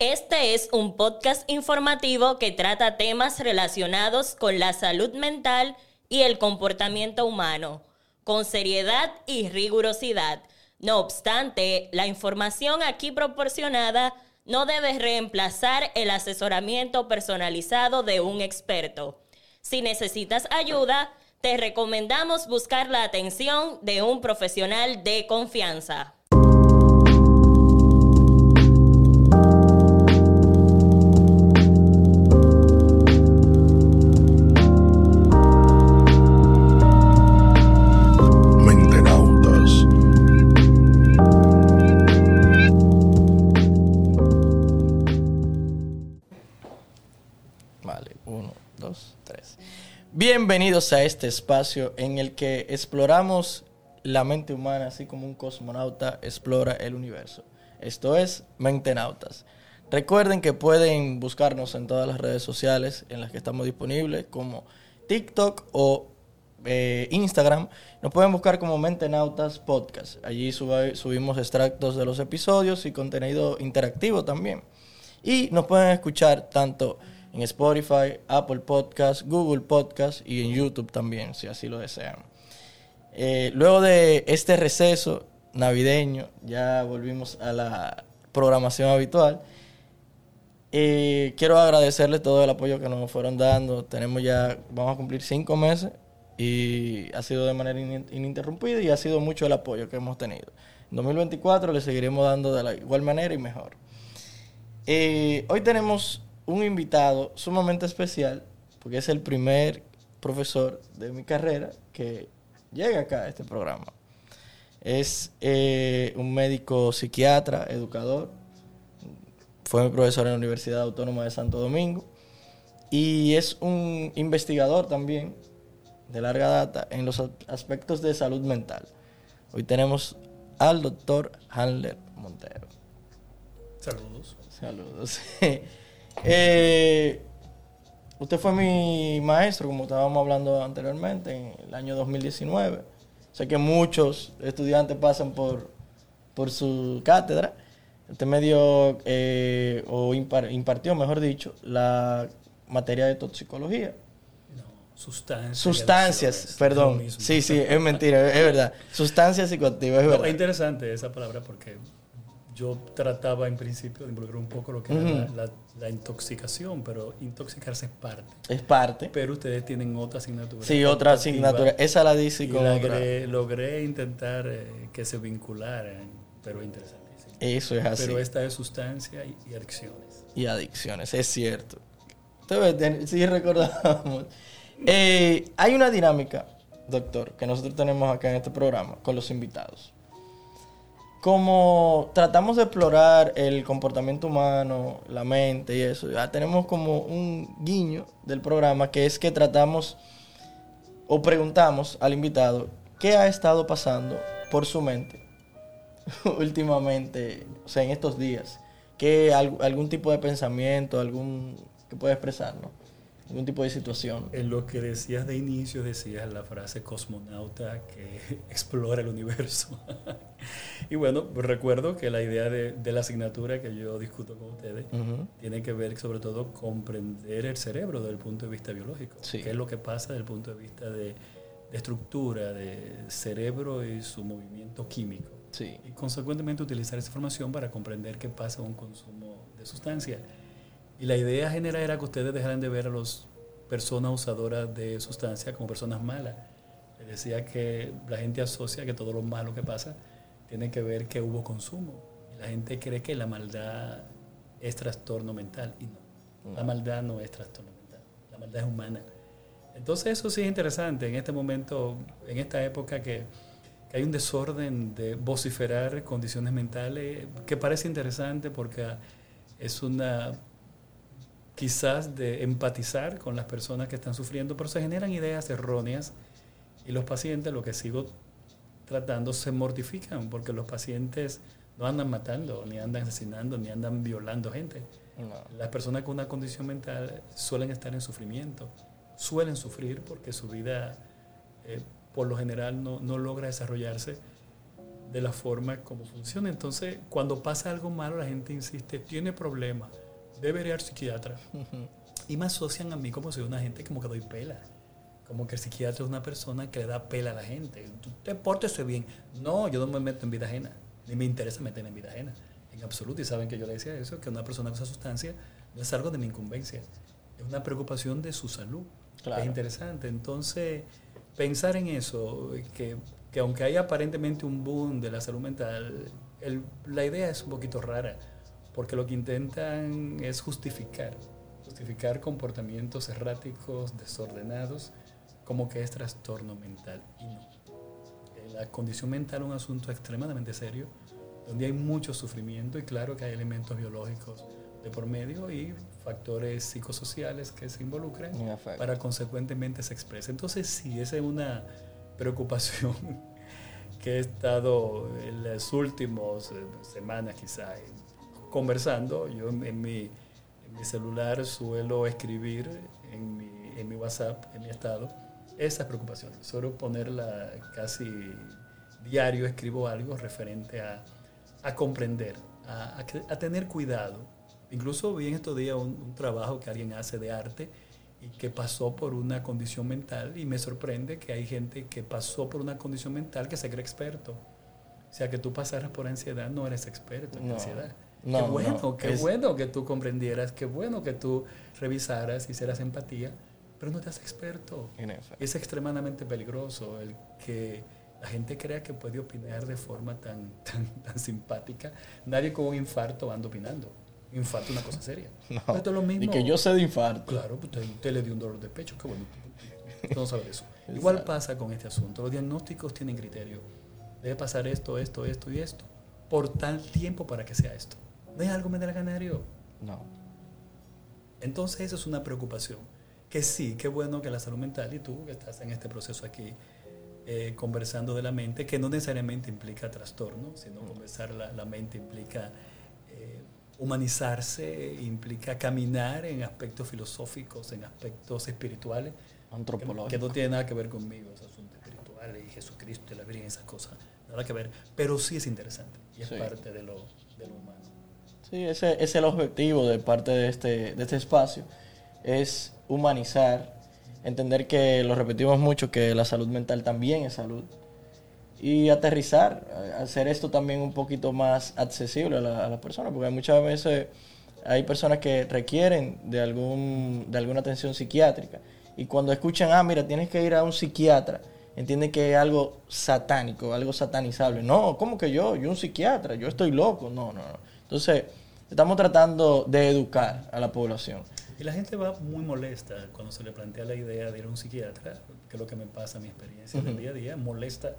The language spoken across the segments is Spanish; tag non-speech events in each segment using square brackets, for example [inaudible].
Este es un podcast informativo que trata temas relacionados con la salud mental y el comportamiento humano, con seriedad y rigurosidad. No obstante, la información aquí proporcionada no debe reemplazar el asesoramiento personalizado de un experto. Si necesitas ayuda, te recomendamos buscar la atención de un profesional de confianza. Bienvenidos a este espacio en el que exploramos la mente humana, así como un cosmonauta explora el universo. Esto es Mentenautas. Recuerden que pueden buscarnos en todas las redes sociales en las que estamos disponibles, como TikTok o eh, Instagram. Nos pueden buscar como Mentenautas Podcast. Allí subimos extractos de los episodios y contenido interactivo también. Y nos pueden escuchar tanto en Spotify, Apple Podcast, Google Podcast y en YouTube también, si así lo desean. Eh, luego de este receso navideño, ya volvimos a la programación habitual. Eh, quiero agradecerles todo el apoyo que nos fueron dando. Tenemos ya, vamos a cumplir cinco meses y ha sido de manera ininterrumpida y ha sido mucho el apoyo que hemos tenido. En 2024 le seguiremos dando de la igual manera y mejor. Eh, hoy tenemos un invitado sumamente especial, porque es el primer profesor de mi carrera que llega acá a este programa. Es eh, un médico psiquiatra, educador, fue mi profesor en la Universidad Autónoma de Santo Domingo y es un investigador también de larga data en los aspectos de salud mental. Hoy tenemos al doctor Handler Montero. Saludos. Saludos. [laughs] Eh, usted fue mi maestro, como estábamos hablando anteriormente, en el año 2019. Sé que muchos estudiantes pasan por, por su cátedra. Usted me dio, eh, o impartió, mejor dicho, la materia de toxicología. No, sustancias. Sustancias, perdón. Sí, sí, es mentira, es verdad. Sustancias psicoactivas, es verdad. Es interesante esa palabra porque yo trataba en principio de involucrar un poco lo que era la, intoxicación, pero intoxicarse es parte. Es parte. Pero ustedes tienen otra asignatura. Sí, otra asignatura. Esa la dice y con logré, logré intentar eh, que se vincularan, pero interesantísimo. Eso es así. Pero esta es sustancia y, adicciones. Y adicciones, es cierto. Sí, recordamos. Eh, hay una dinámica, doctor, que nosotros tenemos acá en este programa con los invitados como tratamos de explorar el comportamiento humano, la mente y eso, ya tenemos como un guiño del programa que es que tratamos o preguntamos al invitado qué ha estado pasando por su mente [laughs] últimamente, o sea, en estos días, qué algún tipo de pensamiento, algún que pueda expresarnos algún tipo de situación. En lo que decías de inicio, decías la frase cosmonauta que [laughs] explora el universo. [laughs] y bueno, recuerdo que la idea de, la asignatura que yo discuto con ustedes tiene que ver sobre todo comprender el cerebro desde el punto de vista biológico. ¿Qué es lo que pasa desde el punto de vista de, estructura, de cerebro y su movimiento químico? Y consecuentemente utilizar esa información para comprender qué pasa con un consumo de sustancias y la idea general era que ustedes dejaran de ver a las personas usadoras de sustancias como personas malas. Les decía que la gente asocia que todo lo malo que pasa tiene que ver que hubo consumo. Y la gente cree que la maldad es trastorno mental. Y no, la maldad no es trastorno mental. La maldad es humana. Entonces eso sí es interesante en este momento, en esta época que, que hay un desorden de vociferar condiciones mentales que parece interesante porque es una quizás de empatizar con las personas que están sufriendo, pero se generan ideas erróneas y los pacientes, lo que sigo tratando, se mortifican porque los pacientes no andan matando, ni andan asesinando, ni andan violando gente. Las personas con una condición mental suelen estar en sufrimiento, suelen sufrir porque su vida eh, por lo general no, no logra desarrollarse de la forma como funciona. Entonces, cuando pasa algo malo, la gente insiste, tiene problemas, debe ir al psiquiatra. Y me asocian a mí como soy una gente como que doy pela. Como que el psiquiatra es una persona que le da pela a la gente. Tú te portes bien. No, yo no me meto en vida ajena. Ni me interesa meterme en vida ajena. En absoluto. Y saben que yo le decía eso, que una persona con esa sustancia no es algo de mi incumbencia. Es una preocupación de su salud. Es interesante. Entonces, pensar en eso, que, que, aunque hay aparentemente un boom de la salud mental, la idea es un poquito rara, porque lo que intentan es justificar, justificar comportamientos erráticos, desordenados, como que es trastorno mental. Y no. Eh, la condición mental es un asunto extremadamente serio, donde hay mucho sufrimiento y claro que hay elementos biológicos de por medio y factores psicosociales que se involucran para consecuentemente se exprese. Entonces sí, esa es una preocupación [laughs] que he estado en las últimas eh, semanas quizá conversando. Yo en mi, celular suelo escribir en mi, en mi WhatsApp, en mi estado, esas preocupaciones. Suelo ponerla casi diario, escribo algo referente a, a comprender, a, a tener cuidado Incluso vi en estos días un, trabajo que alguien hace de arte y que pasó por una condición mental y me sorprende que hay gente que pasó por una condición mental que se cree experto. O sea, que tú pasaras por ansiedad no eres experto en ansiedad. Qué bueno, qué bueno que tú comprendieras, qué bueno que tú revisaras, hicieras empatía, pero no te haces experto. Es extremadamente peligroso el que la gente crea que puede opinar de forma tan, [laughs] tan, tan simpática. Nadie con un infarto anda opinando. Infarto es una cosa seria. [laughs] No, Esto es lo mismo. Y que yo sé de infarto. Claro, pues usted, le dio un dolor de pecho, qué bueno. No sabe eso. [laughs] Igual pasa con este asunto. Los diagnósticos tienen criterio. Debe pasar esto, esto, esto y esto. Por tal tiempo para que sea esto. ¿No hay algo canario? No. Entonces eso es una preocupación. Que sí, qué bueno que la salud mental y tú que estás en este proceso aquí eh, conversando de la mente, que no necesariamente implica trastorno, sino conversar la, la mente implica humanizarse implica caminar en aspectos filosóficos, en aspectos espirituales. Antropológicos. Que, no tiene nada que ver conmigo, esos asuntos espirituales y Jesucristo y la Virgen, esas cosas. Nada que ver. Pero sí es interesante y es parte de lo, de lo, humano. Sí, ese es el objetivo de parte de este, de este espacio. Es humanizar, entender que lo repetimos mucho, que la salud mental también es salud y aterrizar, hacer esto también un poquito más accesible a las la personas, porque muchas veces hay personas que requieren de, algún, de alguna atención psiquiátrica y cuando escuchan, ah, mira, tienes que ir a un psiquiatra, entienden que es algo satánico, algo satanizable. No, ¿cómo que yo? Yo un psiquiatra, yo estoy loco. No, no, no. Entonces, estamos tratando de educar a la población. Y la gente va muy molesta cuando se le plantea la idea de ir a un psiquiatra, que es lo que me pasa, mi experiencia del día a día, molesta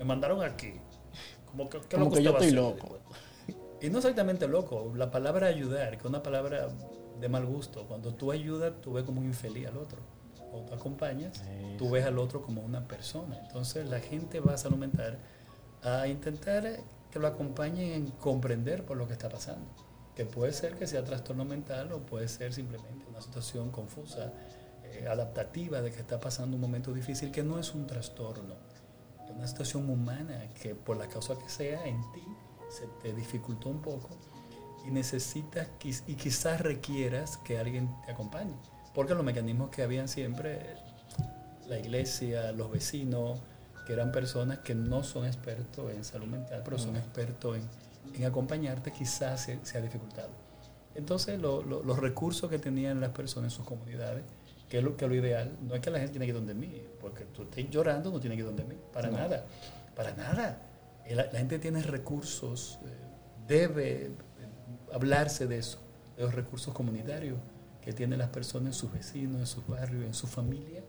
me mandaron aquí. Como que, Como que yo estoy loco. Y no exactamente loco. La palabra ayudar, que es una palabra de mal gusto. Cuando tú ayudas, tú ves como un infeliz al otro. O tú acompañas, tú ves al otro como una persona. Entonces la gente va a salud mental a intentar que lo acompañen en comprender por lo que está pasando. Que puede ser que sea trastorno mental o puede ser simplemente una situación confusa, eh, adaptativa de que está pasando un momento difícil, que no es un trastorno una situación humana que por la causa que sea en ti se te dificultó un poco y necesitas y quizás requieras que alguien te acompañe. Porque los mecanismos que habían siempre, la iglesia, los vecinos, que eran personas que no son expertos en salud mental, pero son expertos en, en acompañarte, quizás se, se ha dificultado. Entonces, los recursos que tenían las personas en sus comunidades que es lo, que lo ideal, no es que la gente tiene que ir donde mí, porque tú estés llorando, no tiene que ir donde mí, para nada, para nada. La, gente tiene recursos, eh, debe eh, hablarse de eso, de los recursos comunitarios que tienen las personas en sus vecinos, en sus barrios, en su familia,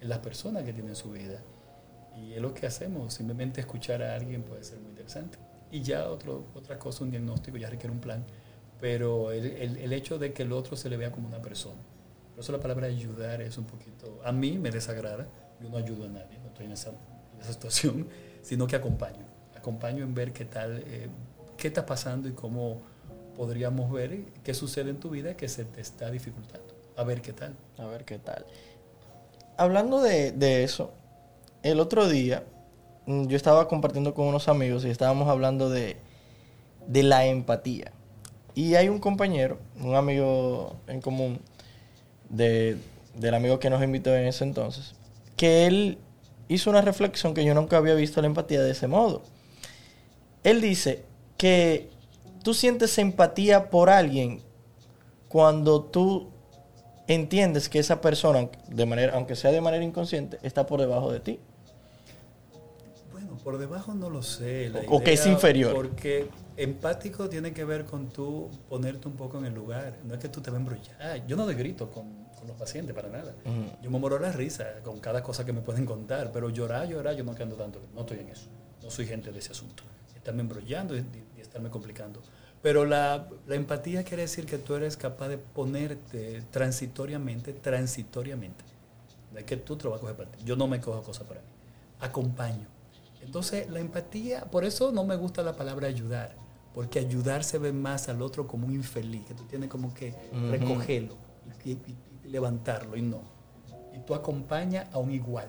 en las personas que tienen su vida. Y es lo que hacemos, simplemente escuchar a alguien puede ser muy interesante. Y ya otro, otra cosa, un diagnóstico, ya requiere un plan, pero el, el, hecho de que el otro se le vea como una persona por eso la palabra ayudar es un poquito, a mí me desagrada, yo no ayudo a nadie, no estoy en esa, situación, sino que acompaño, acompaño en ver qué tal, eh, qué está pasando y cómo podríamos ver qué sucede en tu vida que se te está dificultando. A ver qué tal. A ver qué tal. Hablando de, de eso, el otro día mm, yo estaba compartiendo con unos amigos y estábamos hablando de, de la empatía. Y hay un compañero, un amigo en común, de, del amigo que nos invitó en ese entonces, que él hizo una reflexión que yo nunca había visto la empatía de ese modo. Él dice que tú sientes empatía por alguien cuando tú entiendes que esa persona, de manera, aunque sea de manera inconsciente, está por debajo de ti. Por debajo no lo sé. o, que es inferior. Porque empático tiene que ver con tú ponerte un poco en el lugar. No es que tú te vas a embrollar. Yo no de grito con, los pacientes para nada. Yo me moro la risa con cada cosa que me pueden contar, pero llorar, llorar, yo no ando tanto. No estoy en eso. No soy gente de ese asunto. Estarme embrollando y, y estarme complicando. Pero la, empatía quiere decir que tú eres capaz de ponerte transitoriamente, transitoriamente. No es que tú te lo vas a coger para ti. Yo no me cojo cosas para mí. Acompaño. Entonces, la empatía, por eso no me gusta la palabra ayudar, porque ayudar se ve más al otro como un infeliz, que tú tienes como que recogerlo y, levantarlo, y no. Y tú acompañas a un igual,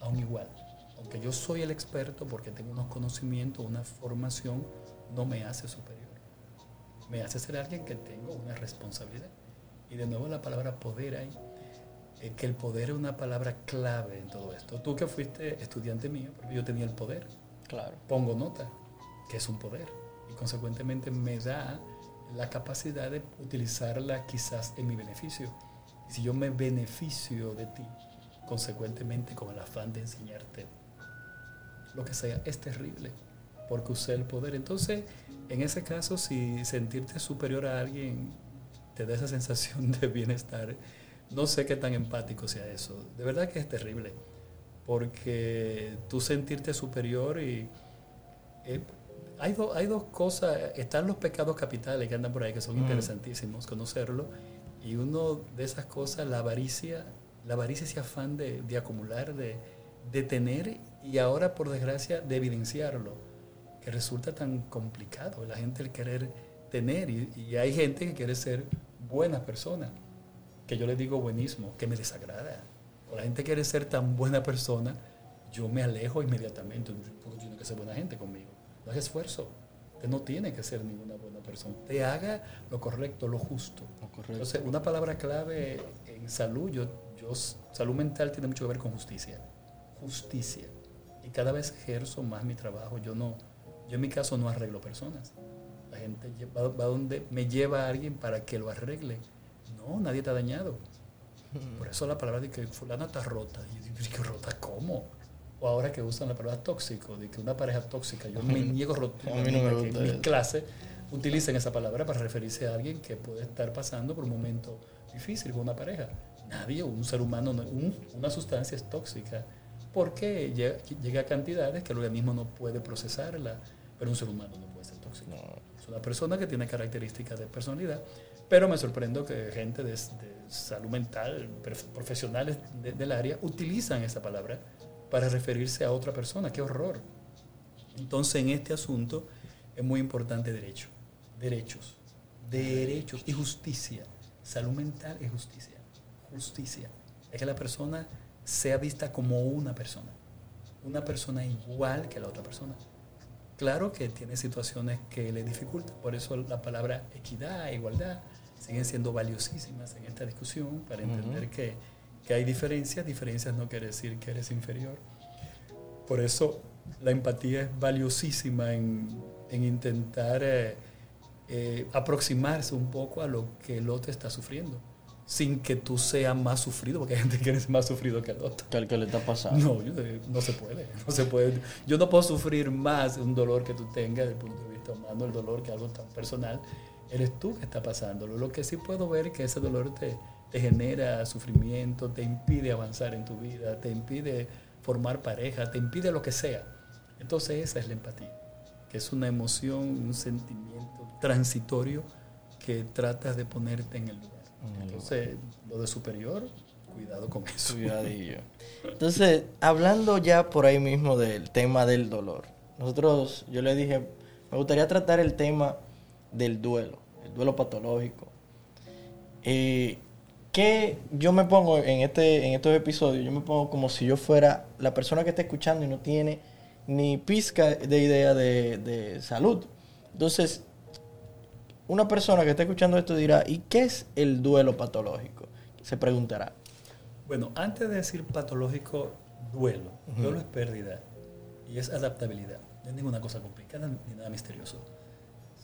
a un igual. Aunque yo soy el experto porque tengo unos conocimientos, una formación, no me hace superior me hace ser alguien que tengo una responsabilidad. Y de nuevo la palabra poder ahí, eh, que el poder es una palabra clave en todo esto. Tú que fuiste estudiante mío, porque yo tenía el poder. Claro. Pongo nota, que es un poder. Y consecuentemente me da la capacidad de utilizarla quizás en mi beneficio. Y si yo me beneficio de ti, consecuentemente con el afán de enseñarte lo que sea, es terrible, porque usé el poder. Entonces, en ese caso, si sentirte superior a alguien te da esa sensación [laughs] de bienestar, no sé qué tan empático sea eso. De verdad que es terrible, porque tú sentirte superior y... Eh, hay, hay dos cosas, están los pecados capitales que andan por ahí, que son mm. interesantísimos conocerlo, y uno de esas cosas, la avaricia, la avaricia ese afán de, de acumular, de, de tener y ahora, por desgracia, de evidenciarlo resulta tan complicado la gente el querer tener y, hay gente que quiere ser buena persona, que yo le digo buenismo, que me desagrada. O la gente quiere ser tan buena persona, yo me alejo inmediatamente, porque tiene que ser buena gente conmigo. No es esfuerzo. Usted no tiene que ser ninguna buena persona. Te haga lo correcto, lo justo. Entonces, una palabra clave en salud, yo, yo, salud mental tiene mucho que ver con justicia. Justicia. Y cada vez ejerzo más mi trabajo. Yo no, yo en mi caso no arreglo personas. La gente va, va donde me lleva a alguien para que lo arregle. No, nadie te ha dañado. Por eso la palabra de que fulana está rota. Y yo digo, ¿rota cómo? O ahora que usan la palabra tóxico, de que una pareja tóxica. Yo me [laughs] niego rotundamente que en mi clase utilicen esa palabra para referirse a alguien que puede estar pasando por un momento difícil con una pareja. Nadie, un ser humano, una sustancia es tóxica porque llega, llega, a cantidades que el organismo no puede procesarla pero un ser humano no puede ser tóxico. Es una persona que tiene características de personalidad, pero me sorprendo que gente de, salud mental, profesionales del área, utilizan esa palabra para referirse a otra persona. ¡Qué horror! Entonces, en este asunto es muy importante derecho, derechos, derechos y justicia. Salud mental y justicia. Justicia. Es que la persona sea vista como una persona. Una persona igual que la otra persona. Claro que tiene situaciones que le dificultan, por eso la palabra equidad, igualdad, siguen siendo valiosísimas en esta discusión para entender que, que, hay diferencias, diferencias no quiere decir que eres inferior. Por eso la empatía es valiosísima en, en intentar eh, eh, aproximarse un poco a lo que el otro está sufriendo sin que tú seas más sufrido, porque hay gente que es más sufrido que el otro. Que el que le está pasando. No, no se puede, [laughs] no se puede. Yo no puedo sufrir más un dolor que tú tengas desde el punto de vista humano, el dolor que algo tan personal. Eres tú que está pasando. Lo que sí puedo ver es que ese dolor te, te genera sufrimiento, te impide avanzar en tu vida, te impide formar pareja, te impide lo que sea. Entonces esa es la empatía, que es una emoción, un sentimiento transitorio que tratas de ponerte en el lugar. Entonces, lo de superior, cuidado con eso. Cuidadillo. Entonces, hablando ya por ahí mismo del tema del dolor. Nosotros, yo le dije, me gustaría tratar el tema del duelo, el duelo patológico. Eh, que yo me pongo en, este, en estos episodios, yo me pongo como si yo fuera la persona que está escuchando y no tiene ni pizca de idea de, de salud. Entonces, una persona que está escuchando esto dirá, ¿y qué es el duelo patológico? Se preguntará. Bueno, antes de decir patológico, duelo. Duelo es pérdida y es adaptabilidad. No es ninguna cosa complicada ni nada misterioso.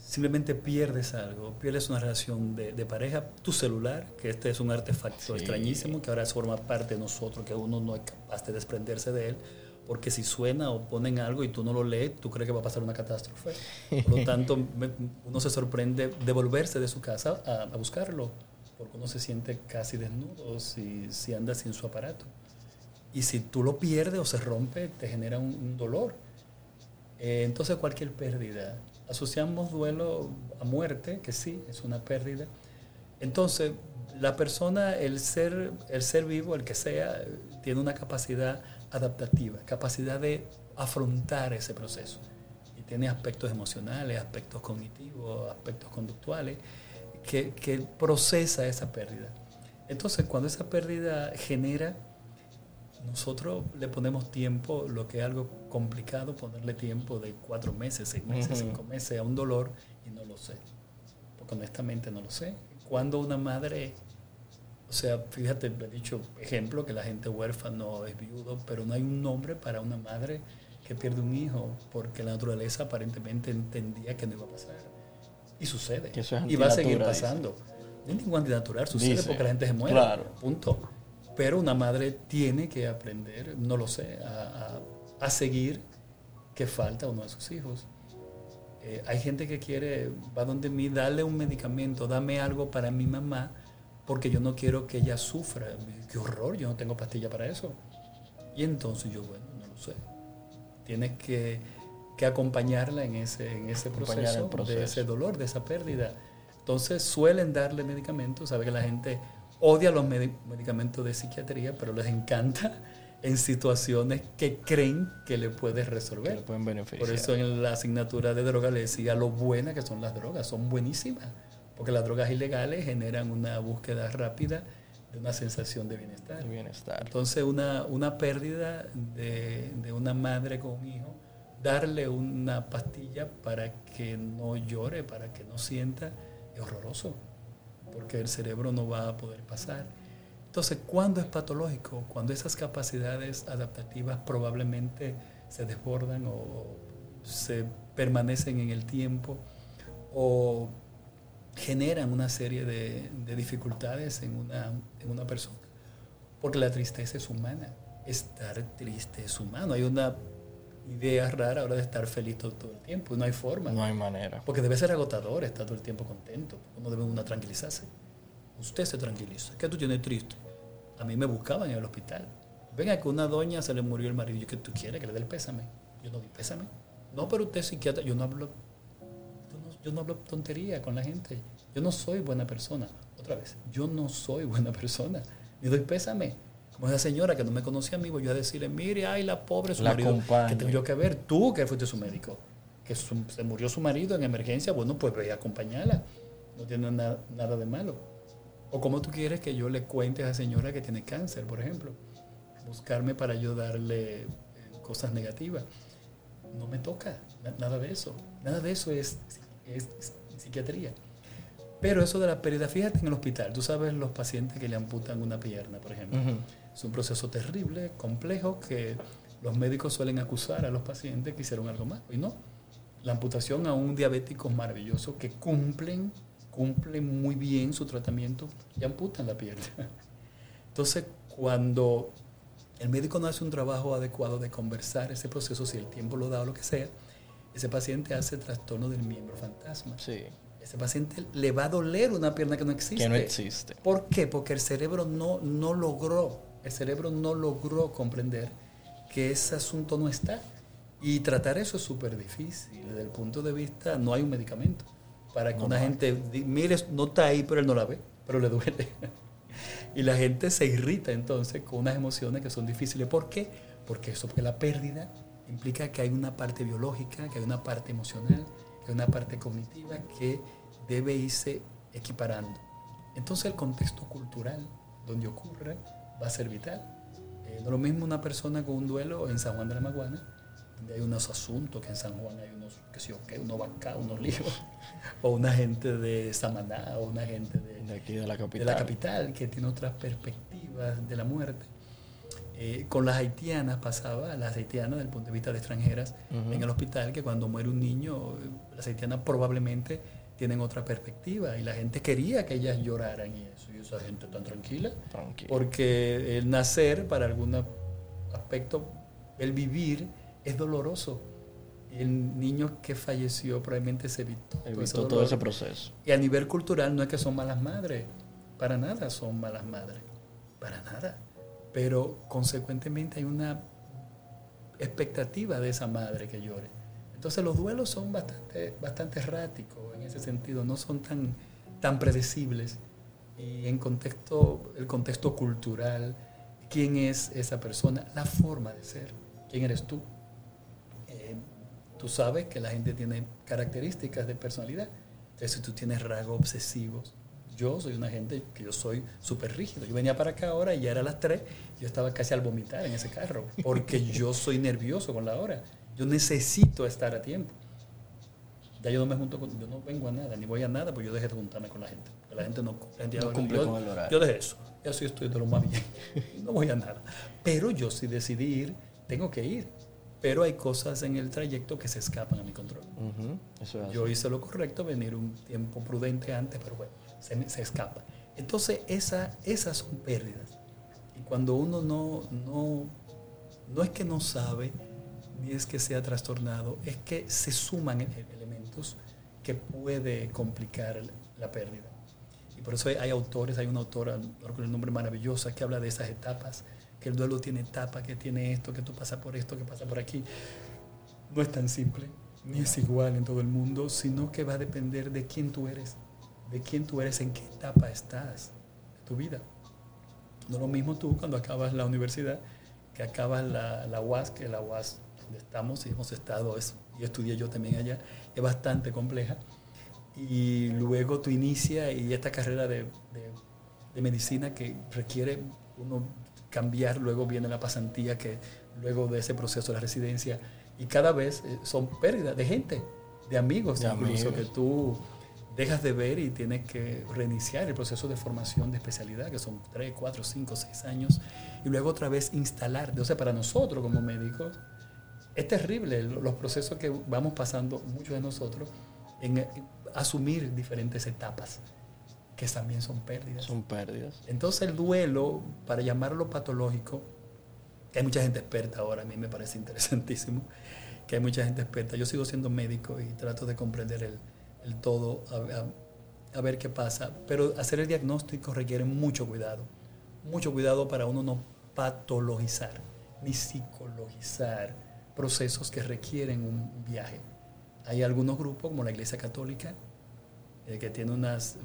Simplemente pierdes algo, pierdes una relación de, de pareja, tu celular, que este es un artefacto Sí. extrañísimo que ahora forma parte de nosotros, que uno no es capaz de desprenderse de él, porque si suena o ponen algo y tú no lo lees, tú crees que va a pasar una catástrofe. Por lo tanto, [laughs] uno se sorprende de volverse de su casa a, a buscarlo, porque uno se siente casi desnudo si, si anda sin su aparato. Y si tú lo pierdes o se rompe, te genera un, un dolor. Eh, entonces cualquier pérdida. Asociamos duelo a muerte, que sí, es una pérdida. Entonces, la persona, el ser, el ser vivo, el que sea, tiene una capacidad adaptativa, capacidad de afrontar ese proceso. Y tiene aspectos emocionales, aspectos cognitivos, aspectos conductuales, que, que procesa esa pérdida. Entonces, cuando esa pérdida genera nosotros le ponemos tiempo, lo que es algo complicado, ponerle tiempo de cuatro meses, seis meses, cinco meses a un dolor y no lo sé. Porque honestamente no lo sé. Cuando una madre, o sea, fíjate, he dicho ejemplo que la gente huérfano es viudo, pero no hay un nombre para una madre que pierde un hijo, porque la naturaleza aparentemente entendía que no iba a pasar. Y sucede. Que eso es y va a seguir dice. pasando. No es ningún antinatural, sucede Dice, porque la gente se muere. claro. Punto. Pero una madre tiene que aprender, no lo sé, a, a- a seguir que falta uno de sus hijos. Eh, hay gente que quiere, va donde mí, darle un medicamento, dame algo para mi mamá, porque yo no quiero que ella sufra. Qué horror, yo no tengo pastilla para eso. Y entonces yo, bueno, no lo sé. Tienes que, que acompañarla en ese, en ese proceso, proceso. de ese dolor, de esa pérdida. Entonces suelen darle medicamentos, sabe que la gente odia los medi- medicamentos de psiquiatría, pero les encanta [laughs] en situaciones que creen que le puede Que resolver. lo pueden beneficiar. Por eso en la asignatura de droga le decía lo buenas que son las drogas, son buenísimas, porque las drogas ilegales generan una búsqueda rápida de una sensación de bienestar. Entonces una, una pérdida de, de una madre con un hijo, darle una pastilla para que no llore, para que no sienta, es horroroso, porque el cerebro no va a poder pasar. Entonces, ¿cuándo es patológico? Cuando esas capacidades adaptativas probablemente se desbordan o se permanecen en el tiempo o generan una serie de, de dificultades en una, en una persona. Porque la tristeza es humana. Estar triste es humano. Hay una idea rara ahora de estar feliz todo, todo el tiempo. No hay forma. No hay manera. Porque debe ser agotador estar todo el tiempo contento. Uno debe una tranquilizarse. Usted se tranquiliza. ¿Qué tú tienes triste? A mí me buscaban en el hospital. Venga, que una doña se le murió el marido. Yo, ¿qué tú quieres? Que le dé el pésame. Yo no di pésame. No, pero usted es psiquiatra. Yo no hablo, yo no, yo no hablo tontería con la gente. Yo no soy buena persona. Otra vez, yo no soy buena persona. Ni doy pésame. Como esa señora que no me conocía a mí, voy yo a decirle, mire, ay, la pobre, su La marido. Que tengo yo que ver? Tú que fuiste su médico. Que su- se murió su marido en emergencia, bueno, pues ve a acompañarla. No tiene na- nada de malo. O como tú quieres que yo le cuente a esa señora que tiene cáncer, por ejemplo. Buscarme para yo darle eh, cosas negativas. No me toca na- nada de eso. Nada de eso es, es psiquiatría. Pero eso de la pérdida, fíjate en el hospital, tú sabes los pacientes que le amputan una pierna, por ejemplo. Es un proceso terrible, complejo, que los médicos suelen acusar a los pacientes que hicieron algo mal. Y no. La amputación a un diabético es maravilloso, que cumplen, cumplen muy bien su tratamiento y amputan la pierna. [laughs] Entonces, cuando el médico no hace un trabajo adecuado de conversar ese proceso, si el tiempo lo da o lo que sea, ese paciente hace trastorno del miembro fantasma. Sí. Ese paciente le va a doler una pierna que no existe. Que no existe. ¿Por qué? Porque el cerebro no, no logró, el cerebro no logró comprender que ese asunto no está. Y tratar eso es súper difícil. Desde el punto de vista, no hay un medicamento. Para que No, una no gente, mire, no está ahí, pero él no la ve, pero le duele. [laughs] y la gente se irrita entonces con unas emociones que son difíciles. ¿Por qué? Porque eso, porque la pérdida implica que hay una parte biológica, que hay una parte emocional, que hay una parte cognitiva que debe irse equiparando. Entonces el contexto cultural donde ocurre va a ser vital. Eh, no es lo mismo una persona con un duelo en San Juan de la Maguana, donde hay unos asuntos, que en San Juan hay unos, que sé yo qué, unos acá, unos líos, [laughs] o una gente de Samaná, o una gente de, de aquí de la capital. de la capital que tiene otras perspectivas de la muerte. Eh, con las haitianas pasaba, las haitianas desde el punto de vista de extranjeras en el hospital, que cuando muere un niño, eh, las haitianas probablemente tienen otra perspectiva y la gente quería que ellas lloraran y eso, y esa gente tan tranquila, Tranquilo. porque el nacer para algún aspecto, el vivir es doloroso. Y el niño que falleció probablemente se evitó. todo ese proceso. Y a nivel cultural no es que son malas madres, para nada son malas madres, para nada. Pero consecuentemente hay una expectativa de esa madre que llore. Entonces los duelos son bastante, bastante erráticos en ese sentido, no son tan, tan predecibles. Y en contexto, el contexto cultural, quién es esa persona, la forma de ser, quién eres tú. Eh, tú sabes que la gente tiene características de personalidad. Entonces, si tú tienes rasgos obsesivos, yo soy una gente que yo soy súper rígido. Yo venía para acá ahora y ya era las 3, yo estaba casi al vomitar en ese carro, porque yo soy nervioso con la hora. Yo necesito estar a tiempo. Ya yo no me junto con, yo no vengo a nada, ni voy a nada, porque yo dejé de juntarme con la gente. La gente no, la gente No cumple yo- con el horario. Yo dejé eso. Yo sí estoy de lo más bien. [laughs] No voy a nada. Pero yo si decidí ir, tengo que ir. Pero hay cosas en el trayecto que se escapan a mi control. Eso es. Yo hice lo correcto, venir un tiempo prudente antes, pero bueno, se, me- se escapa. Entonces, esa, esas son pérdidas. Y cuando uno no, no, no es que no sabe, ni es que sea trastornado, es que se suman e- elementos que puede complicar la pérdida. Y por eso hay, autores, hay una autora, recuerdo el nombre maravillosa, que habla de esas etapas, que el duelo tiene etapas, que tiene esto, que tú pasas por esto, que pasa por aquí. No es tan simple, ni es igual en todo el mundo, sino que va a depender de quién tú eres, de quién tú eres, en qué etapa estás de tu vida. No lo mismo tú cuando acabas la universidad, que acabas la, la UAS, que la UAS donde estamos y hemos estado, es, y estudié yo también allá, es bastante compleja. Y luego tú inicias y esta carrera de, de- de medicina que requiere uno cambiar, luego viene la pasantía, que luego de ese proceso de la residencia, y cada vez eh, son pérdidas de gente, de amigos De incluso, amigos. que tú dejas de ver y tienes que reiniciar el proceso de formación de especialidad, que son 3, 4, 5, 6 años, y luego otra vez instalar. O sea, para nosotros como médicos, es terrible lo- los procesos que vamos pasando, muchos de nosotros, en eh, asumir diferentes etapas, que también son pérdidas. Son pérdidas. Entonces el duelo, para llamarlo patológico, que hay mucha gente experta ahora, a mí me parece interesantísimo, que hay mucha gente experta. Yo sigo siendo médico y trato de comprender el, el todo, a, a- a ver qué pasa, pero hacer el diagnóstico requiere mucho cuidado, mucho cuidado para uno no patologizar, ni psicologizar procesos que requieren un viaje. Hay algunos grupos, como la Iglesia Católica, eh, que tiene unos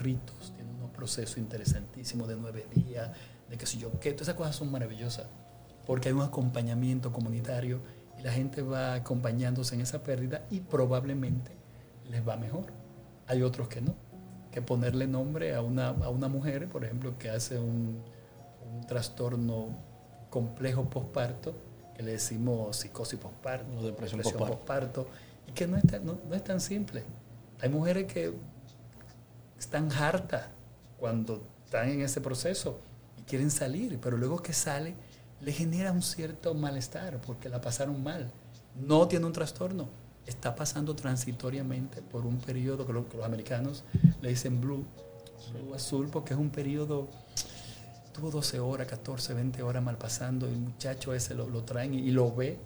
ritos, tiene unos procesos interesantísimos de nueve días, de qué sé yo, qué, todas esas cosas son maravillosas, porque hay un acompañamiento comunitario y la gente va acompañándose en esa pérdida y probablemente les va mejor. Hay otros que no, que ponerle nombre a una, a una mujer, por ejemplo, que hace un, un trastorno complejo posparto, que le decimos psicosis posparto, O depresión posparto. y que no es, tan, no, no es tan simple. Hay mujeres que están hartas cuando están en ese proceso y quieren salir, pero luego que sale le genera un cierto malestar porque la pasaron mal. No tiene un trastorno, está pasando transitoriamente por un periodo que, lo- que los americanos le dicen blue, blue azul, porque es un periodo, tuvo 12 horas, 14, 20 horas mal pasando y el muchacho ese lo, lo traen y, y lo ve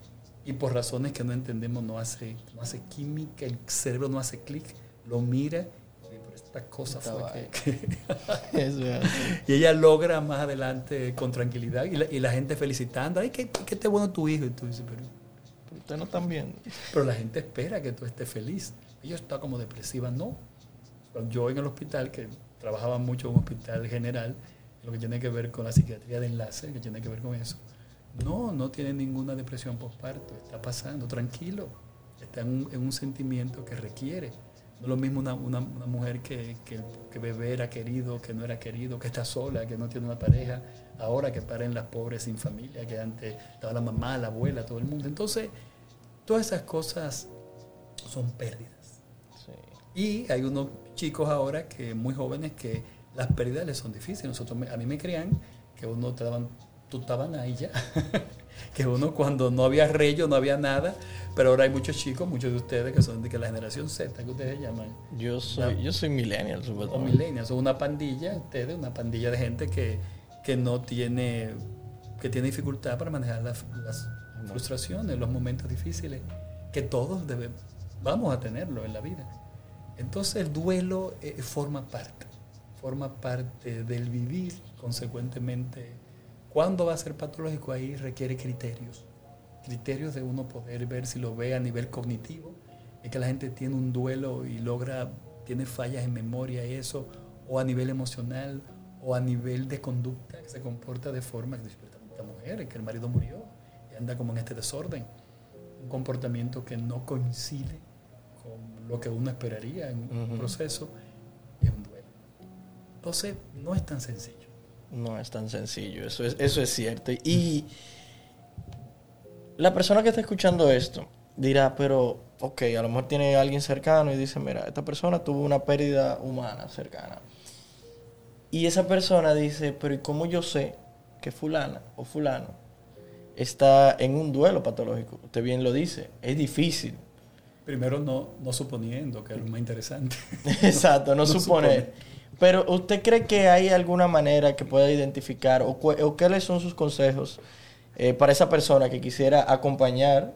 y por razones que no entendemos no hace, no hace química, el cerebro no hace clic, lo mira y por esta cosa Esta fue que- [laughs] es [laughs] y ella logra más adelante con tranquilidad y la, y la gente felicitando, ay, qué, qué te bueno tu hijo. Y tú dices, pero, Pero ustedes no están viendo. pero la gente espera que tú estés feliz. Ella está como depresiva, no. Yo en el hospital, que trabajaba mucho en un hospital general, lo que tiene que ver con la psiquiatría de enlace, que tiene que ver con eso, no, no tiene ninguna depresión postparto, está pasando, tranquilo, está en un, en un sentimiento que requiere. No es lo mismo una, una- una mujer que, que, que bebé era querido, que no era querido, que está sola, que no tiene una pareja, ahora que paren las pobres sin familia, que antes estaba la mamá, la abuela, todo el mundo. Entonces, Todas esas cosas son pérdidas. Y hay unos chicos ahora que muy jóvenes que las pérdidas les son difíciles. Nosotros, a mí me creían que uno te daban tu ahí ya. [laughs] que uno cuando no había rello, no había nada, pero ahora hay muchos chicos, muchos de ustedes que son de que la generación Z, que ustedes llaman. Yo soy, yo soy millennial, O millennial, son una pandilla, ustedes, una pandilla de gente que, que no tiene, que tiene dificultad para manejar las, las frustraciones, los momentos difíciles, que todos debemos, vamos a tenerlo en la vida. Entonces el duelo eh, forma parte, forma parte del vivir, consecuentemente ¿Cuándo va a ser patológico? Ahí requiere criterios. Criterios de uno poder ver si lo ve a nivel cognitivo, es que la gente tiene un duelo y logra, tiene fallas en memoria y eso, o a nivel emocional, o a nivel de conducta, que se comporta de forma que esta mujer, que el marido murió y anda como en este desorden. Un comportamiento que no coincide con lo que uno esperaría en un proceso. Entonces, no es tan sencillo. No es tan sencillo, eso es, eso es cierto. Y la persona que está escuchando esto dirá, pero, ok, a lo mejor tiene alguien cercano y dice, mira, esta persona tuvo una pérdida humana cercana. Y esa persona dice, pero ¿y cómo yo sé que fulana o fulano está en un duelo patológico? Usted bien lo dice, es difícil. Primero no, no suponiendo, que es lo más interesante. [laughs] Exacto, no, [laughs] supone. Pero ¿usted cree que hay alguna manera que pueda identificar o, o cuáles son sus consejos eh, para esa persona que quisiera acompañar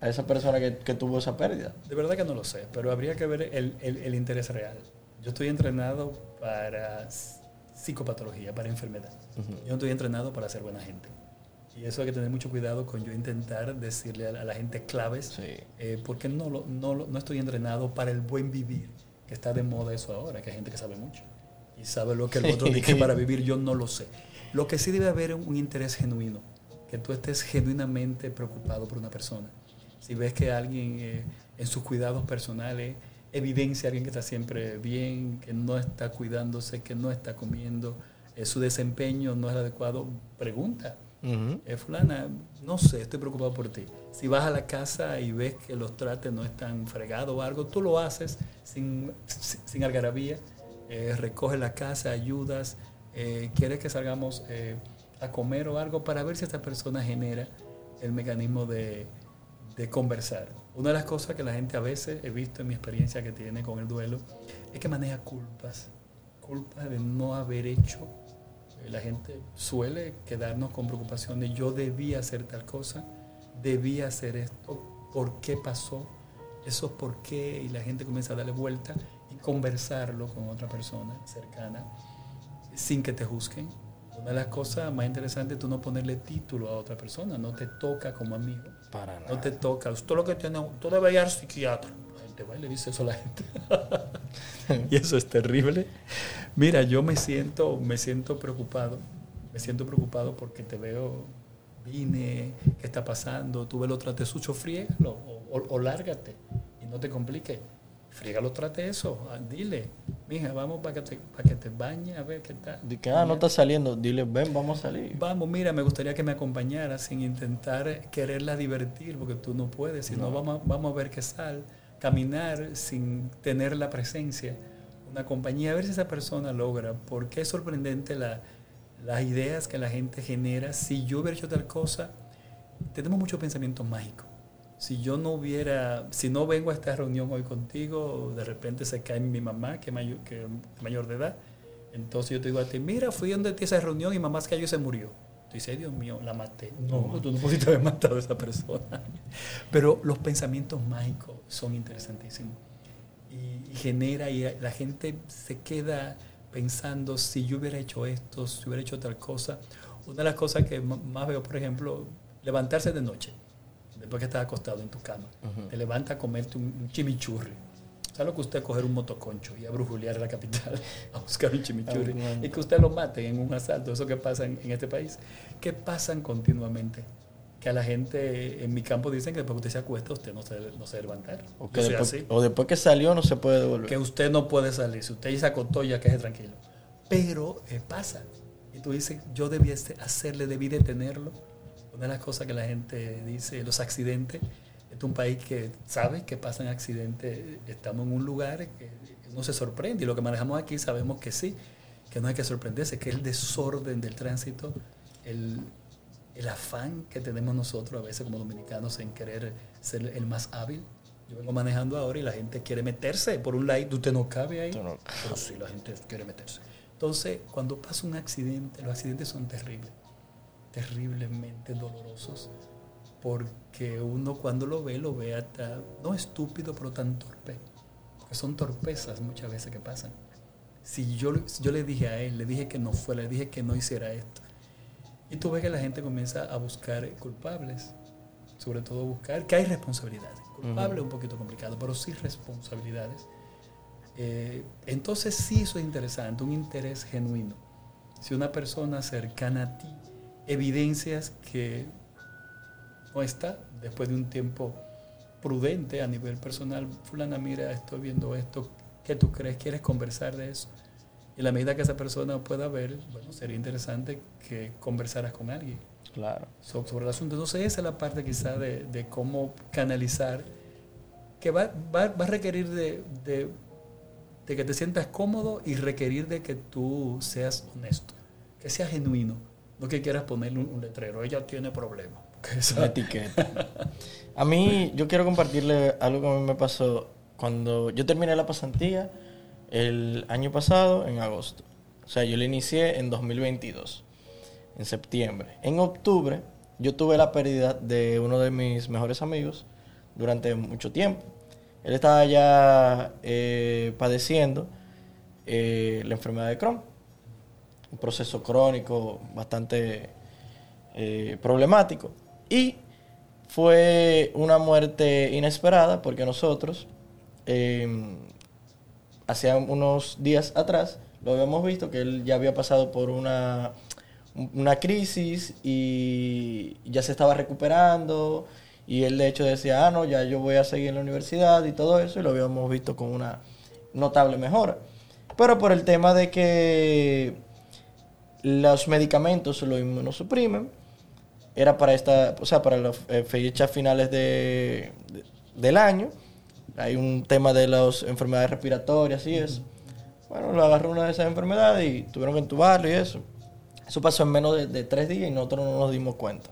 a esa persona que, tuvo esa pérdida? De verdad que no lo sé, pero habría que ver el, el, interés real. Yo estoy entrenado para psicopatología, para enfermedad. Yo no estoy entrenado para ser buena gente. Y eso hay que tener mucho cuidado con yo intentar decirle a la, gente claves, eh, porque no, no, no estoy entrenado para el buen vivir, que está de moda eso ahora, que hay gente que sabe mucho y sabe lo que el otro dice para [laughs] vivir, yo no lo sé. Lo que sí debe haber es un interés genuino, que tú estés genuinamente preocupado por una persona. Si ves que alguien eh, en sus cuidados personales evidencia a alguien que está siempre bien, que no está cuidándose, que no está comiendo, eh, su desempeño no es adecuado, pregunta. Eh, fulana, no sé, estoy preocupado por ti. Si vas a la casa y ves que los trates no están fregados o algo, tú lo haces sin, sin algarabía eh, recoge la casa, ayudas, eh, quiere que salgamos eh, a comer o algo para ver si esta persona genera el mecanismo de, conversar. Una de las cosas que la gente a veces, he visto en mi experiencia que tiene con el duelo, es que maneja culpas, culpas de no haber hecho. La gente suele quedarnos con preocupaciones, yo debía hacer tal cosa, debía hacer esto, ¿por qué pasó? Eso por qué, y la gente comienza a darle vuelta conversarlo con otra persona cercana sin que te juzguen. Una de las cosas más interesantes es tú no ponerle título a otra persona, no te toca como amigo. Para nada. No te toca. Usted lo que tiene, tú debes ir al psiquiatra. Gente va y le dice eso a la gente. [laughs] y eso es terrible. Mira, yo me siento, me siento preocupado. Me siento preocupado porque te veo, vine, ¿qué está pasando? Tú ves lo trate sucio, friégalo o, o, lárgate y no te complique frígalo, trate eso, ah, dile, mija, vamos para que te, para que te bañes a ver qué tal. De que, ah, no está saliendo, dile, ven, vamos a salir. Vamos, mira, me gustaría que me acompañaras sin intentar quererla divertir, porque tú no puedes, sino vamos, vamos a ver qué sal, caminar sin tener la presencia, una compañía, a ver si esa persona logra, porque es sorprendente la, las ideas que la gente genera. Si yo hubiera hecho tal cosa, tenemos muchos pensamientos mágicos si yo no hubiera, si no vengo a esta reunión hoy contigo, de repente se cae mi mamá, que mayor, que mayor de edad, entonces yo te digo a ti, mira, fui donde ti esa reunión y mamá se cayó y se murió. Tú dices, Dios mío, la maté. No, tú no pudiste haber matado a esa persona. [laughs] Pero los pensamientos mágicos son interesantísimos. Y, y, genera, y la gente se queda pensando, si yo hubiera hecho esto, si hubiera hecho tal cosa. Una de las cosas que más veo, por ejemplo, levantarse de noche después que estás acostado en tu cama, te levantas a comerte un, chimichurri. ¿Sabes lo que usted coger un motoconcho y a brujulear a la capital [laughs] a buscar un chimichurri y que usted lo mate en un asalto? Eso que pasa en, este país. ¿Qué pasan continuamente? Que a la gente en mi campo dicen que después que usted se acuesta, usted no se, no se debe levantar. O, que después, o después que salió no se puede devolver. Que usted no puede salir. Si usted ya se acostó, ya quede tranquilo. Pero eh, pasa. Y tú dices, yo debí hacerle, debí detenerlo una de las cosas que la gente dice, los accidentes, Este es un país que sabe que pasan accidentes, estamos en un lugar que uno se sorprende y lo que manejamos aquí sabemos que sí, que no hay que sorprenderse, que el desorden del tránsito, el, el afán que tenemos nosotros a veces como dominicanos en querer ser el más hábil. Yo vengo manejando ahora y la gente quiere meterse por un lado, usted no cabe ahí, no. pero sí, la gente quiere meterse. Entonces, cuando pasa un accidente, los accidentes son terribles, terriblemente dolorosos, porque uno cuando lo ve, lo ve hasta, no estúpido, pero tan torpe, porque son torpezas muchas veces que pasan. Si yo, yo le dije a él, le dije que no fuera, le dije que no hiciera esto, y tú ves que la gente comienza a buscar culpables, sobre todo buscar que hay responsabilidades. Culpable es un poquito complicado, pero sí responsabilidades. Eh, entonces sí eso es interesante, un interés genuino. Si una persona cercana a ti evidencias que no está, después de un tiempo prudente a nivel personal, fulana, mira, estoy viendo esto, ¿qué tú crees? ¿Quieres conversar de eso? Y la medida que esa persona pueda ver, bueno, sería interesante que conversaras con alguien. Claro. sobre el asunto. Entonces esa es la parte quizá de, de cómo canalizar, que va, va, va a requerir de, de, de, que te sientas cómodo y requerir de que tú seas honesto, que seas genuino, no que quieras ponerle un, un letrero, ella tiene problemas. [laughs] Una etiqueta. A mí, yo quiero compartirle algo que a mí me pasó cuando yo terminé la pasantía el año pasado, en agosto. O sea, yo la inicié en 2022, en septiembre. En octubre, yo tuve la pérdida de uno de mis mejores amigos durante mucho tiempo. Él estaba ya eh, padeciendo eh, la enfermedad de Crohn, un proceso crónico bastante eh, problemático. Y fue una muerte inesperada porque nosotros hacía unos días atrás, lo habíamos visto, que él ya había pasado por una, una crisis y ya se estaba recuperando. Y él de hecho decía, ah, no, ya yo voy a seguir en la universidad y todo eso, y lo habíamos visto con una notable mejora. Pero por el tema de que los medicamentos lo inmunosuprimen, era para esta, o sea, para las eh, fechas finales de, del año, hay un tema de las enfermedades respiratorias y eso. Bueno, lo agarró una de esas enfermedades y tuvieron que entubarlo y eso. Eso pasó en menos de, tres días y nosotros no nos dimos cuenta.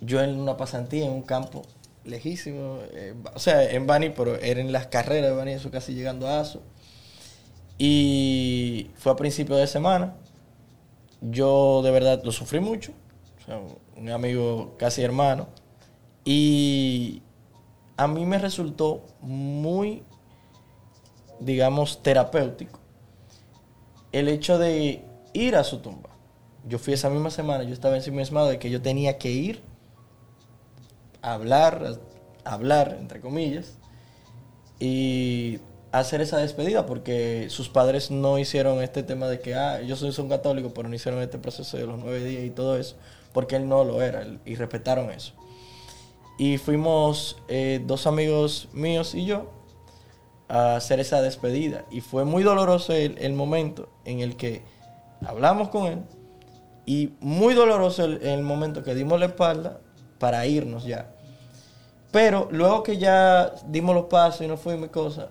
Yo en una pasantía en un campo lejísimo, eh, o sea, en Bani, pero era en las carreras de Bani, eso casi llegando a Aso. Y fue a principio de semana. Yo de verdad lo sufrí mucho. Un amigo casi hermano. Y a mí me resultó muy, digamos, terapéutico el hecho de ir a su tumba. Yo fui esa misma semana, yo estaba ensimismado de que yo tenía que ir a hablar, a hablar, entre comillas, y hacer esa despedida, porque sus padres no hicieron este tema de que, ah, yo soy un católico, pero no hicieron este proceso de los nueve días y todo eso, porque él no lo era, y respetaron eso. Y fuimos eh, dos amigos míos y yo a hacer esa despedida. Y fue muy doloroso el, momento en el que hablamos con él y muy doloroso el, momento que dimos la espalda para irnos ya. Pero luego que ya dimos los pasos y no fuimos cosas,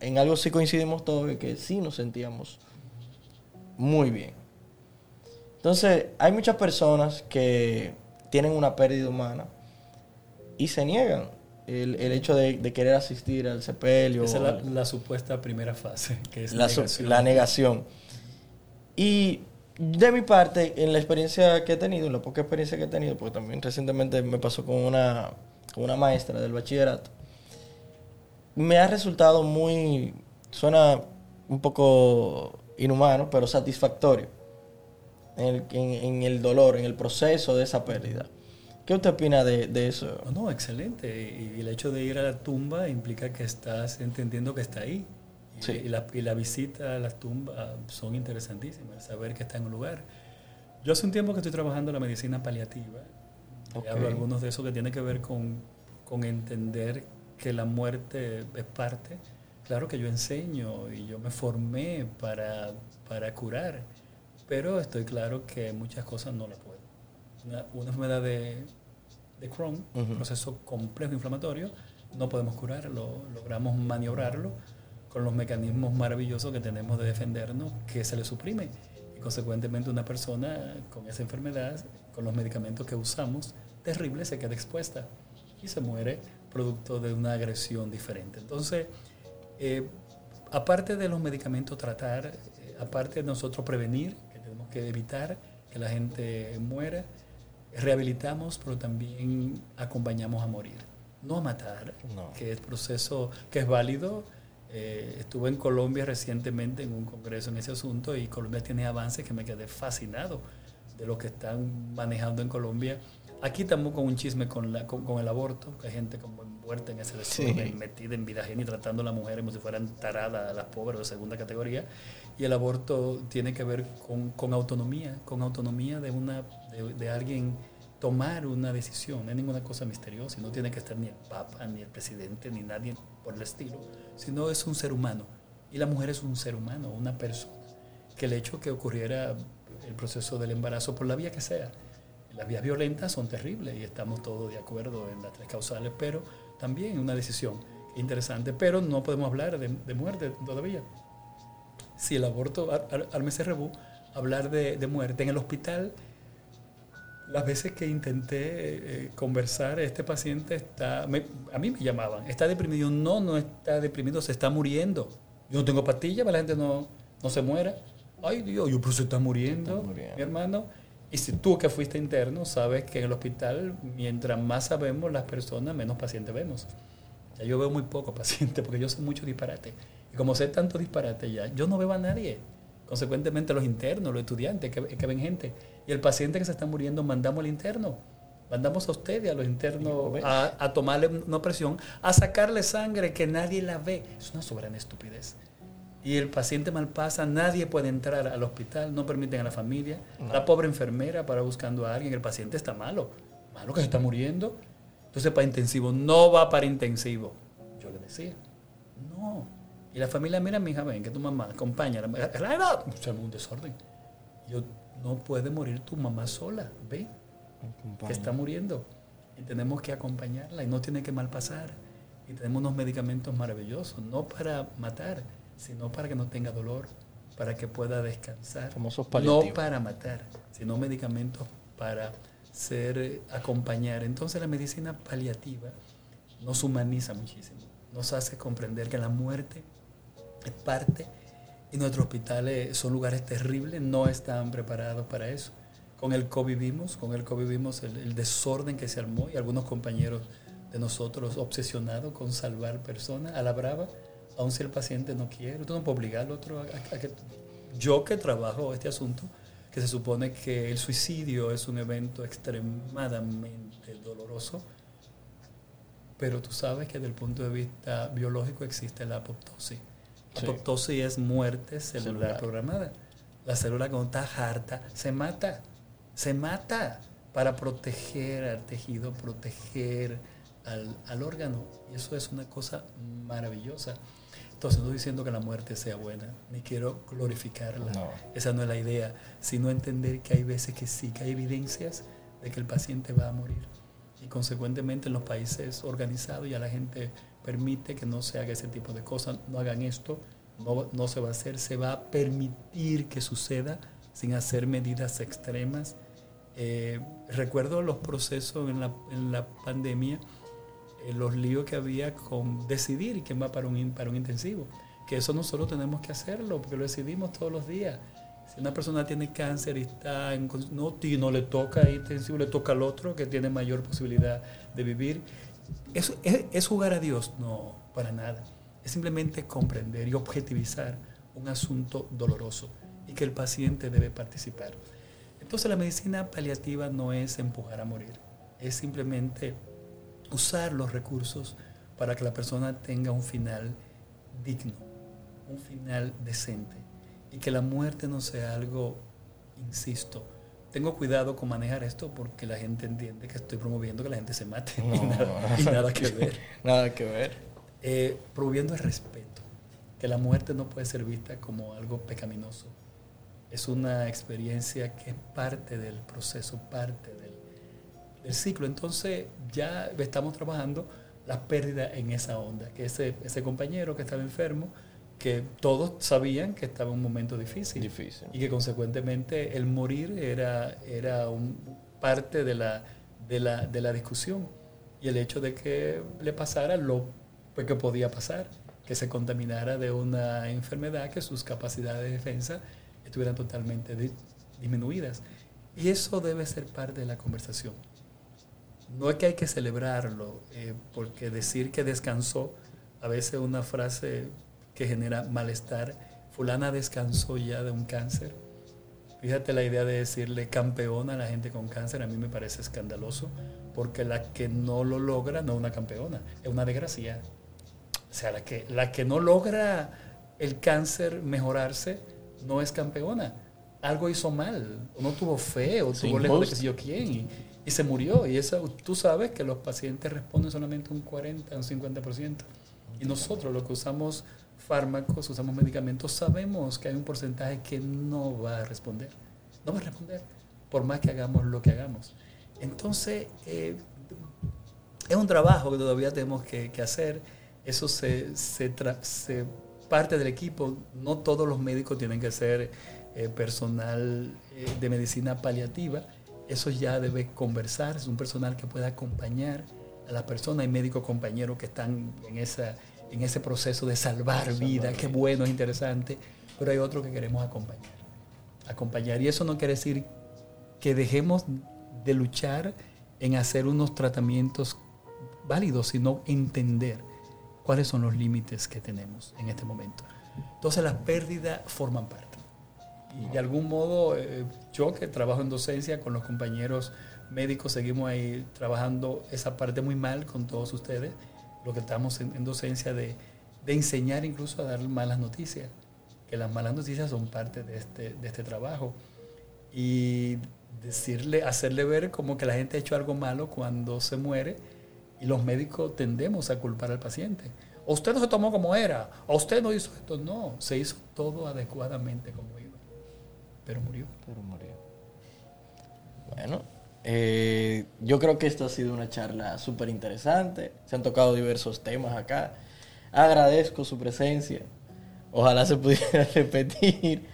en algo sí coincidimos todos y que sí nos sentíamos muy bien. Entonces, hay muchas personas que tienen una pérdida humana y se niegan. El, el hecho de, de, querer asistir al sepelio. Esa es la, la, supuesta primera fase, que es la negación. la negación. Y de mi parte, en la experiencia que he tenido, en la poca experiencia que he tenido, porque también recientemente me pasó con una, con una maestra del bachillerato, me ha resultado muy, suena un poco inhumano, pero satisfactorio en el, en, en el dolor, en el proceso de esa pérdida. ¿Qué usted opina de, de eso? No, excelente. Y el hecho de ir a la tumba implica que estás entendiendo que está ahí. Y, Sí. y, la, y la visita a las tumbas son interesantísimas, saber que está en un lugar. Yo hace un tiempo que estoy trabajando en la medicina paliativa. Y Ok. hablo algunos de eso que tiene que ver con, con entender que la muerte es parte. Claro que yo enseño y yo me formé para, para curar, pero estoy claro que muchas cosas no las puedo. Una, una enfermedad de, de Crohn, un proceso complejo inflamatorio. No podemos curarlo, logramos maniobrarlo con los mecanismos maravillosos que tenemos de defendernos, que se le suprime. Y consecuentemente una persona con esa enfermedad, con los medicamentos que usamos, terrible, se queda expuesta y se muere producto de una agresión diferente. Entonces, eh, aparte de los medicamentos tratar, eh, aparte de nosotros prevenir, que tenemos que evitar que la gente muera, rehabilitamos, pero también acompañamos a morir, no a matar, que es proceso que es válido. Eh, estuve en Colombia recientemente en un congreso en ese asunto y Colombia tiene avances que me quedé fascinado de lo que están manejando en Colombia. Aquí estamos con un chisme con, la, con, el aborto, que hay gente como envuelta en ese desorden, metida en vida y tratando a las mujeres como si fueran taradas, las pobres de segunda categoría. Y el aborto tiene que ver con, con autonomía, con autonomía de, una, de, de, alguien tomar una decisión. No es ninguna cosa misteriosa, no tiene que estar ni el Papa, ni el presidente, ni nadie por el estilo, sino es un ser humano. Y la mujer es un ser humano, una persona. Que el hecho que ocurriera el proceso del embarazo por la vía que sea, las vías violentas son terribles y estamos todos de acuerdo en las tres causales, pero también una decisión interesante, pero no podemos hablar de, muerte todavía. Si el aborto, al, al mes hablar de, muerte en el hospital, las veces que intenté eh, conversar, este paciente está, a mí me llamaban, está deprimido, no, no está deprimido, se está muriendo. Yo no tengo pastillas para la gente no, no se muera. Ay Dios, yo pero se está muriendo, mi hermano. Y si tú que fuiste interno sabes que en el hospital, mientras más sabemos las personas, menos pacientes vemos. Ya yo veo muy pocos pacientes porque yo sé mucho disparate. Y como sé tanto disparate ya, yo no veo a nadie. Consecuentemente los internos, los estudiantes que, que ven gente. Y el paciente que se está muriendo, mandamos al interno. Mandamos a ustedes, a los internos, a, a, tomarle una presión, a sacarle sangre que nadie la ve. Es una soberana estupidez y el paciente mal pasa, nadie puede entrar al hospital, no permiten a la familia, la pobre enfermera para buscando a alguien, el paciente está malo, malo que se está muriendo. Entonces para intensivo, no va para intensivo. Yo le decía, no. Y la familia, mira, mi hija, ven, que tu mamá, acompaña. Se un desorden. Yo, no puede morir tu mamá sola, ve, que está muriendo. Y tenemos que acompañarla y no tiene que mal pasar. Y tenemos unos medicamentos maravillosos, no para matar, sino para que no tenga dolor, para que pueda descansar. no para matar, sino medicamentos para ser, eh, acompañar. Entonces la medicina paliativa nos humaniza muchísimo, nos hace comprender que la muerte es parte y nuestros hospitales son lugares terribles, no están preparados para eso. Con el COVID vimos, con el COVID vimos el, el desorden que se armó y algunos compañeros de nosotros obsesionados con salvar personas a la brava aun si el paciente no quiere, usted no puede obligar al otro a, que... Yo que trabajo este asunto, que se supone que el suicidio es un evento extremadamente doloroso, pero tú sabes que desde el punto de vista biológico existe la apoptosis. La apoptosis es muerte celular, programada. La célula cuando está harta se mata, se mata para proteger al tejido, proteger al, al órgano. Y eso es una cosa maravillosa. Entonces no estoy diciendo que la muerte sea buena, ni quiero glorificarla. Esa no es la idea, sino entender que hay veces que sí, que hay evidencias de que el paciente va a morir. Y consecuentemente en los países organizados ya la gente permite que no se haga ese tipo de cosas, no hagan esto, no, no se va a hacer, se va a permitir que suceda sin hacer medidas extremas. Eh, recuerdo los procesos en la, en la pandemia los líos que había con decidir quién va para un, para un intensivo. Que eso nosotros tenemos que hacerlo, porque lo decidimos todos los días. Si una persona tiene cáncer y está en, no, no le toca intensivo, le toca al otro que tiene mayor posibilidad de vivir. ¿Es, es, jugar a Dios? No, para nada. Es simplemente comprender y objetivizar un asunto doloroso y que el paciente debe participar. Entonces la medicina paliativa no es empujar a morir, es simplemente usar los recursos para que la persona tenga un final digno, un final decente y que la muerte no sea algo, insisto, tengo cuidado con manejar esto porque la gente entiende que estoy promoviendo que la gente se mate y, nada, que ver. [laughs] nada que ver. Eh, promoviendo el respeto, que la muerte no puede ser vista como algo pecaminoso. Es una experiencia que es parte del proceso, parte del, del ciclo. Entonces ya estamos trabajando la pérdida en esa onda, que ese, ese compañero que estaba enfermo, que todos sabían que estaba en un momento difícil, Difícil. y que consecuentemente el morir era, era un, parte de la, de, la, de la discusión y el hecho de que le pasara lo que podía pasar, que se contaminara de una enfermedad, que sus capacidades de defensa estuvieran totalmente di- disminuidas. Y eso debe ser parte de la conversación. No es que hay que celebrarlo, eh, porque decir que descansó, a veces es una frase que genera malestar. Fulana descansó ya de un cáncer. Fíjate la idea de decirle campeona a la gente con cáncer, a mí me parece escandaloso, porque la que no lo logra no es una campeona, es una desgracia. O sea, la que, la que no logra el cáncer mejorarse no es campeona. Algo hizo mal, o no tuvo fe, o tuvo lejos de que sé yo quién, y, se murió. Y eso, tú sabes que los pacientes responden solamente un 40, un 50%. Y nosotros, los que usamos fármacos, usamos medicamentos, sabemos que hay un porcentaje que no va a responder. No va a responder, por más que hagamos lo que hagamos. Entonces, eh, es un trabajo que todavía tenemos que, hacer. Eso se, se parte del equipo. No todos los médicos tienen que ser eh, personal eh, de medicina paliativa. Eso ya debe conversar. Es un personal que pueda acompañar a la persona. Hay médicos compañeros que están en, esa, en ese proceso de salvar vida. Qué bueno, es interesante. Pero hay otros que queremos acompañar. Acompañar. Y eso no quiere decir que dejemos de luchar en hacer unos tratamientos válidos, sino entender cuáles son los límites que tenemos en este momento. Entonces las pérdidas forman parte. Y de algún modo, eh, yo que trabajo en docencia con los compañeros médicos, seguimos ahí trabajando esa parte muy mal con todos ustedes, lo que estamos en, en docencia de, de enseñar incluso a dar malas noticias, que las malas noticias son parte de este, de este trabajo. Y decirle, hacerle ver como que la gente ha hecho algo malo cuando se muere y los médicos tendemos a culpar al paciente. O usted no se tomó como era, o usted no hizo esto. No, se hizo todo adecuadamente como iba, pero murió. Pero murió. Bueno, eh, yo creo que esta ha sido una charla súper interesante. Se han tocado diversos temas acá. Agradezco su presencia. Ojalá se [laughs] pudiera repetir.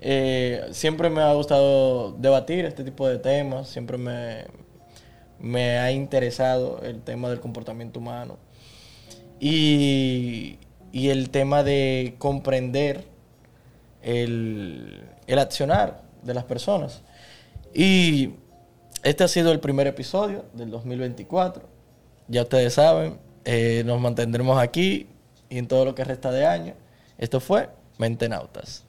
Eh, siempre me ha gustado debatir este tipo de temas. Siempre me, ha interesado el tema del comportamiento humano. Y el tema de comprender el, el accionar de las personas. Y este ha sido el primer episodio del 2024. Ya ustedes saben, eh, nos mantendremos aquí y en todo lo que resta de año. Esto fue Mente Nautas.